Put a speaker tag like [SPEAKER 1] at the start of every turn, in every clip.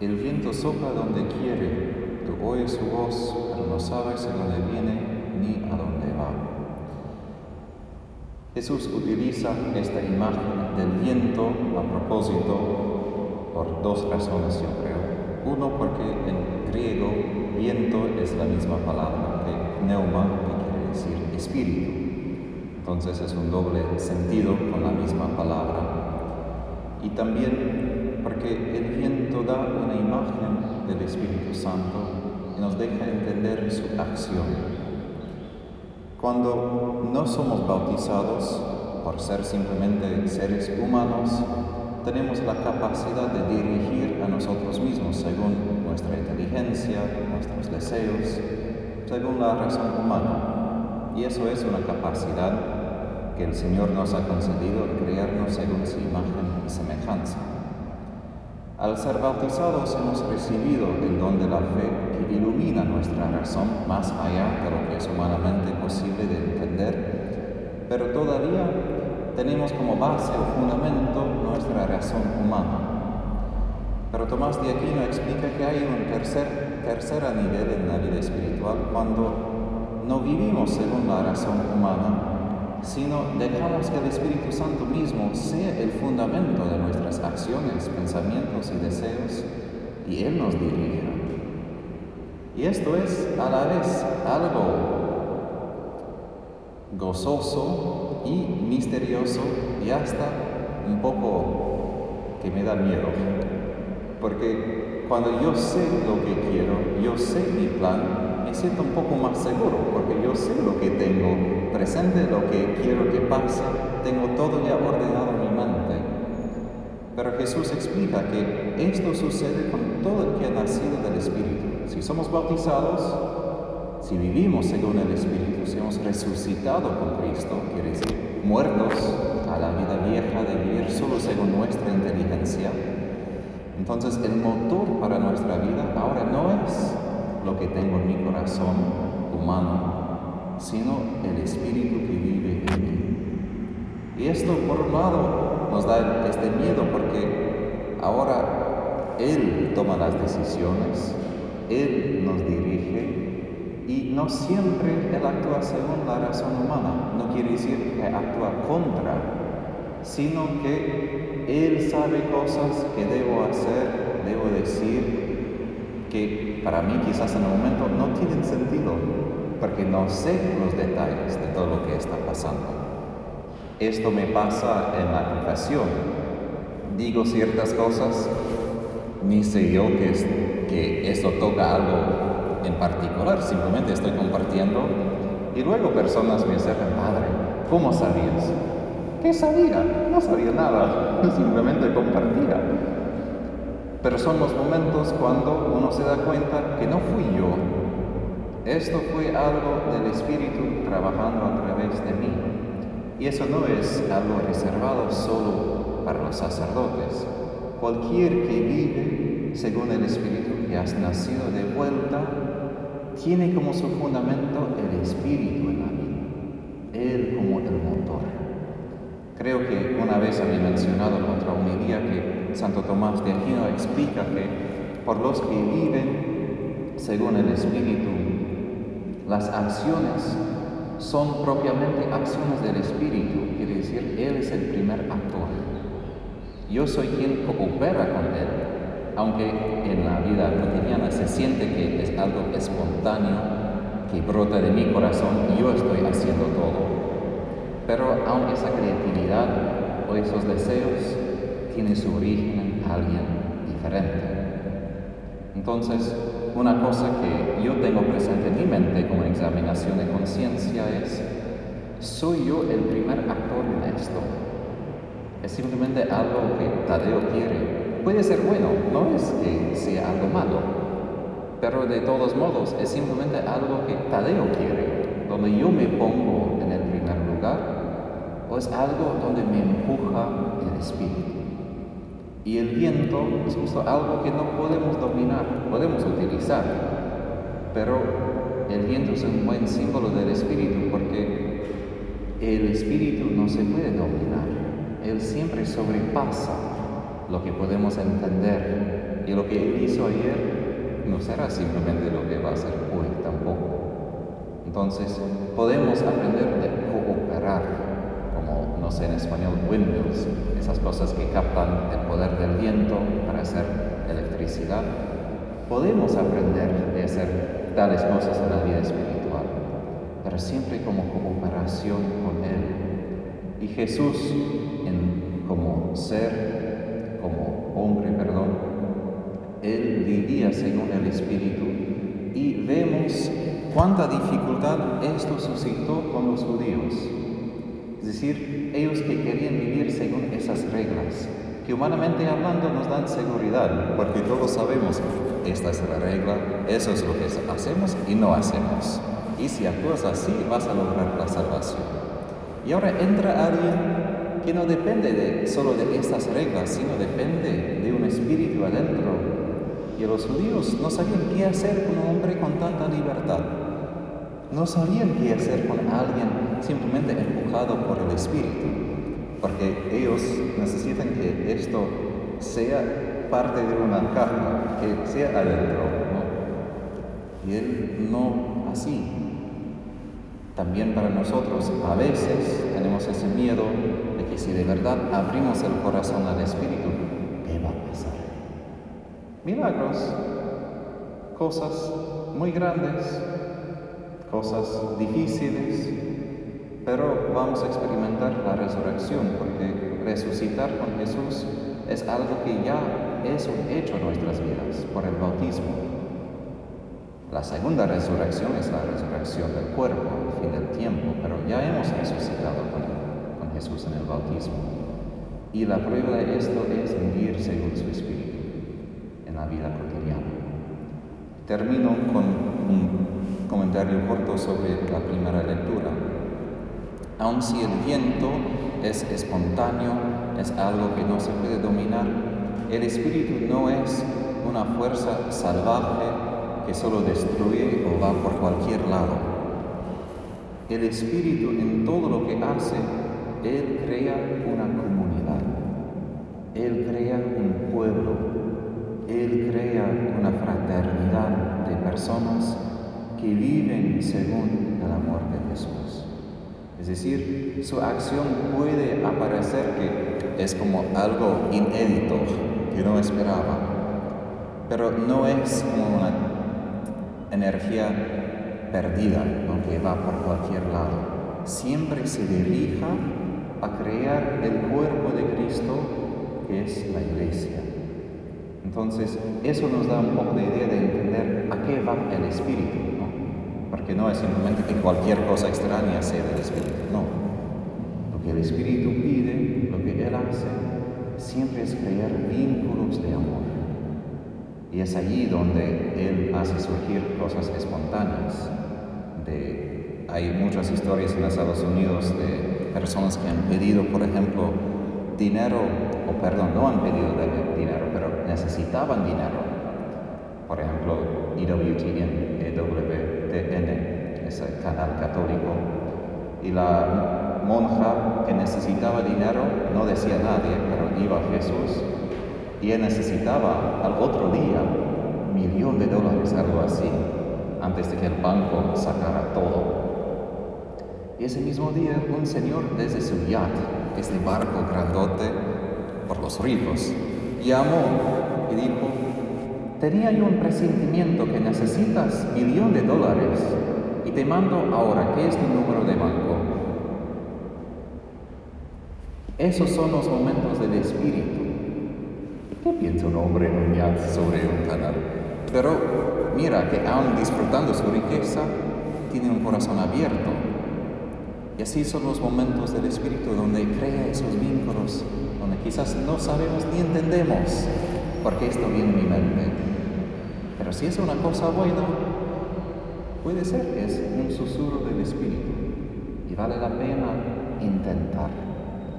[SPEAKER 1] El viento sopla donde quiere, tú oyes su voz, pero no sabes de dónde viene ni a dónde va. Jesús utiliza esta imagen del viento a propósito por dos razones, yo creo. Uno, porque en griego viento es la misma palabra que pneuma, que quiere decir espíritu. Entonces es un doble sentido con la misma palabra. Y también porque el viento da una imagen del Espíritu Santo y nos deja entender su acción. Cuando no somos bautizados por ser simplemente seres humanos, tenemos la capacidad de dirigir a nosotros mismos según nuestra inteligencia, nuestros deseos, según la razón humana. Y eso es una capacidad que el Señor nos ha concedido crearnos según su imagen y semejanza. Al ser bautizados hemos recibido el don de la fe que ilumina nuestra razón más allá de lo que es humanamente posible de entender, pero todavía tenemos como base o fundamento nuestra razón humana. Pero Tomás de Aquino explica que hay un tercer, tercer nivel en la vida espiritual cuando no vivimos según la razón humana, sino dejamos que el Espíritu Santo mismo sea el fundamento de nuestras acciones, pensamientos y deseos, y Él nos dirija. Y esto es a la vez algo gozoso y misterioso y hasta un poco que me da miedo. Porque cuando yo sé lo que quiero, yo sé mi plan, me siento un poco más seguro porque yo sé lo que tengo presente, lo que quiero que pase, tengo todo ya ordenado en mi mente. Pero Jesús explica que esto sucede con todo el que ha nacido del Espíritu. Si somos bautizados, si vivimos según el Espíritu, si hemos resucitado con Cristo, quiere decir muertos a la vida vieja de vivir solo según nuestra inteligencia, entonces el motor para nuestra vida ahora no es lo que tengo en mi corazón humano, sino el Espíritu que vive en mí. Y esto, por un lado, nos da este miedo porque ahora Él toma las decisiones, Él nos dirige y no siempre Él actúa según la razón humana. No quiere decir que actúa contra, sino que Él sabe cosas que debo hacer, debo decir, que para mí quizás en el momento no tienen sentido, porque no sé los detalles de todo lo que está pasando. Esto me pasa en la confesión. Digo ciertas cosas, ni sé yo que, es, que esto toca algo en particular, simplemente estoy compartiendo y luego personas me acercan, Padre, ¿cómo sabías? ¿Qué sabía? No sabía nada, simplemente compartía. Pero son los momentos cuando uno se da cuenta que no fui yo. Esto fue algo del Espíritu trabajando a través de mí. Y eso no es algo reservado solo para los sacerdotes. Cualquier que vive según el Espíritu que has nacido de vuelta, tiene como su fundamento el Espíritu en la vida. Él como el motor. Creo que una vez había mencionado en otra homilía que Santo Tomás de Aquino explica que por los que viven según el Espíritu, las acciones son propiamente acciones del Espíritu, quiere decir, Él es el primer actor. Yo soy quien coopera con Él, aunque en la vida cotidiana se siente que es algo espontáneo, que brota de mi corazón y yo estoy haciendo todo. Pero aunque esa creatividad o esos deseos tiene su origen en alguien diferente. Entonces, una cosa que yo tengo presente en mi mente como examinación de conciencia es, ¿soy yo el primer actor en esto? Es simplemente algo que Tadeo quiere. Puede ser bueno, no es que sea algo malo, pero de todos modos es simplemente algo que Tadeo quiere, donde yo me pongo en el primer lugar, o es algo donde me empuja el espíritu. Y el viento es justo algo que no podemos dominar, podemos utilizar, pero el viento es un buen símbolo del espíritu porque el espíritu no se puede dominar, él siempre sobrepasa lo que podemos entender. Y lo que Él hizo ayer no será simplemente lo que va a hacer hoy tampoco. Entonces podemos aprender de cooperar, no sé en español, windmills, esas cosas que captan el poder del viento para hacer electricidad. Podemos aprender de hacer tales cosas en la vida espiritual, pero siempre como cooperación con Él. Y Jesús, en, como ser, como hombre, perdón, Él vivía según el Espíritu y vemos cuánta dificultad esto suscitó con los judíos. Es decir, ellos que querían vivir según esas reglas, que humanamente hablando nos dan seguridad, porque todos sabemos, esta es la regla, eso es lo que hacemos y no hacemos. Y si actúas así, vas a lograr la salvación. Y ahora entra alguien que no depende de, solo de estas reglas, sino depende de un espíritu adentro. Y los judíos no sabían qué hacer con un hombre con tanta libertad. No sabían qué hacer con alguien simplemente empujado por el espíritu porque ellos necesitan que esto sea parte de una caja, que sea adentro. ¿no? Y Él no así. También para nosotros a veces tenemos ese miedo de que si de verdad abrimos el corazón al Espíritu, ¿qué va a pasar? Milagros, cosas muy grandes, cosas difíciles, pero vamos a experimentar la resurrección porque resucitar con Jesús es algo que ya es un hecho en nuestras vidas por el bautismo. La segunda resurrección es la resurrección del cuerpo al fin del tiempo, pero ya hemos resucitado con, con Jesús en el bautismo. Y la prueba de esto es vivir según su espíritu en la vida cotidiana. Termino con un comentario corto sobre la primera lectura. Aun si el viento es espontáneo, es algo que no se puede dominar, el espíritu no es una fuerza salvaje que solo destruye o va por cualquier lado. El espíritu en todo lo que hace, Él crea una comunidad, Él crea un pueblo, Él crea una fraternidad de personas que viven según el amor. Es decir, su acción puede aparecer que es como algo inédito que no esperaba, pero no es como una energía perdida, que va por cualquier lado. Siempre se dirija a crear el cuerpo de Cristo, que es la iglesia. Entonces, eso nos da un poco de idea de entender a qué va el Espíritu porque no es simplemente que cualquier cosa extraña sea del Espíritu, no. Lo que el Espíritu pide, lo que Él hace, siempre es crear vínculos de amor. Y es allí donde Él hace surgir cosas espontáneas. De, hay muchas historias en Estados Unidos de personas que han pedido, por ejemplo, dinero, o perdón, no han pedido dinero, pero necesitaban dinero. Por ejemplo, EWTN, EW canal católico, y la monja que necesitaba dinero no decía a nadie, pero iba a Jesús, y él necesitaba al otro día un millón de dólares, algo así, antes de que el banco sacara todo. Y ese mismo día un señor desde su yacht, este barco grandote por los ríos, llamó y dijo, Tenía yo un presentimiento que necesitas millón de dólares y te mando ahora, ¿qué es tu número de banco? Esos son los momentos del espíritu. ¿Qué piensa un hombre en un sobre un canal? Pero mira que aún disfrutando su riqueza, tiene un corazón abierto. Y así son los momentos del espíritu donde crea esos vínculos, donde quizás no sabemos ni entendemos por qué esto viene en mi mente. Pero si es una cosa buena, Puede ser que es un susurro del espíritu y vale la pena intentar.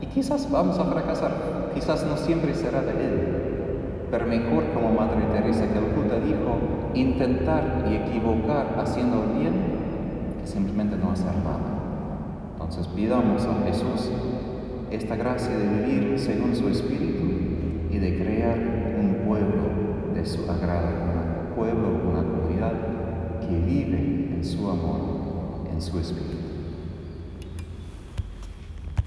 [SPEAKER 1] Y quizás vamos a fracasar, quizás no siempre será de él, pero mejor como Madre Teresa de Calcuta dijo, intentar y equivocar haciendo bien que simplemente no hacer nada. Entonces pidamos a Jesús esta gracia de vivir según su espíritu y de crear un pueblo de su agrado, un pueblo, una comunidad que vivem em seu amor, em seu espírito.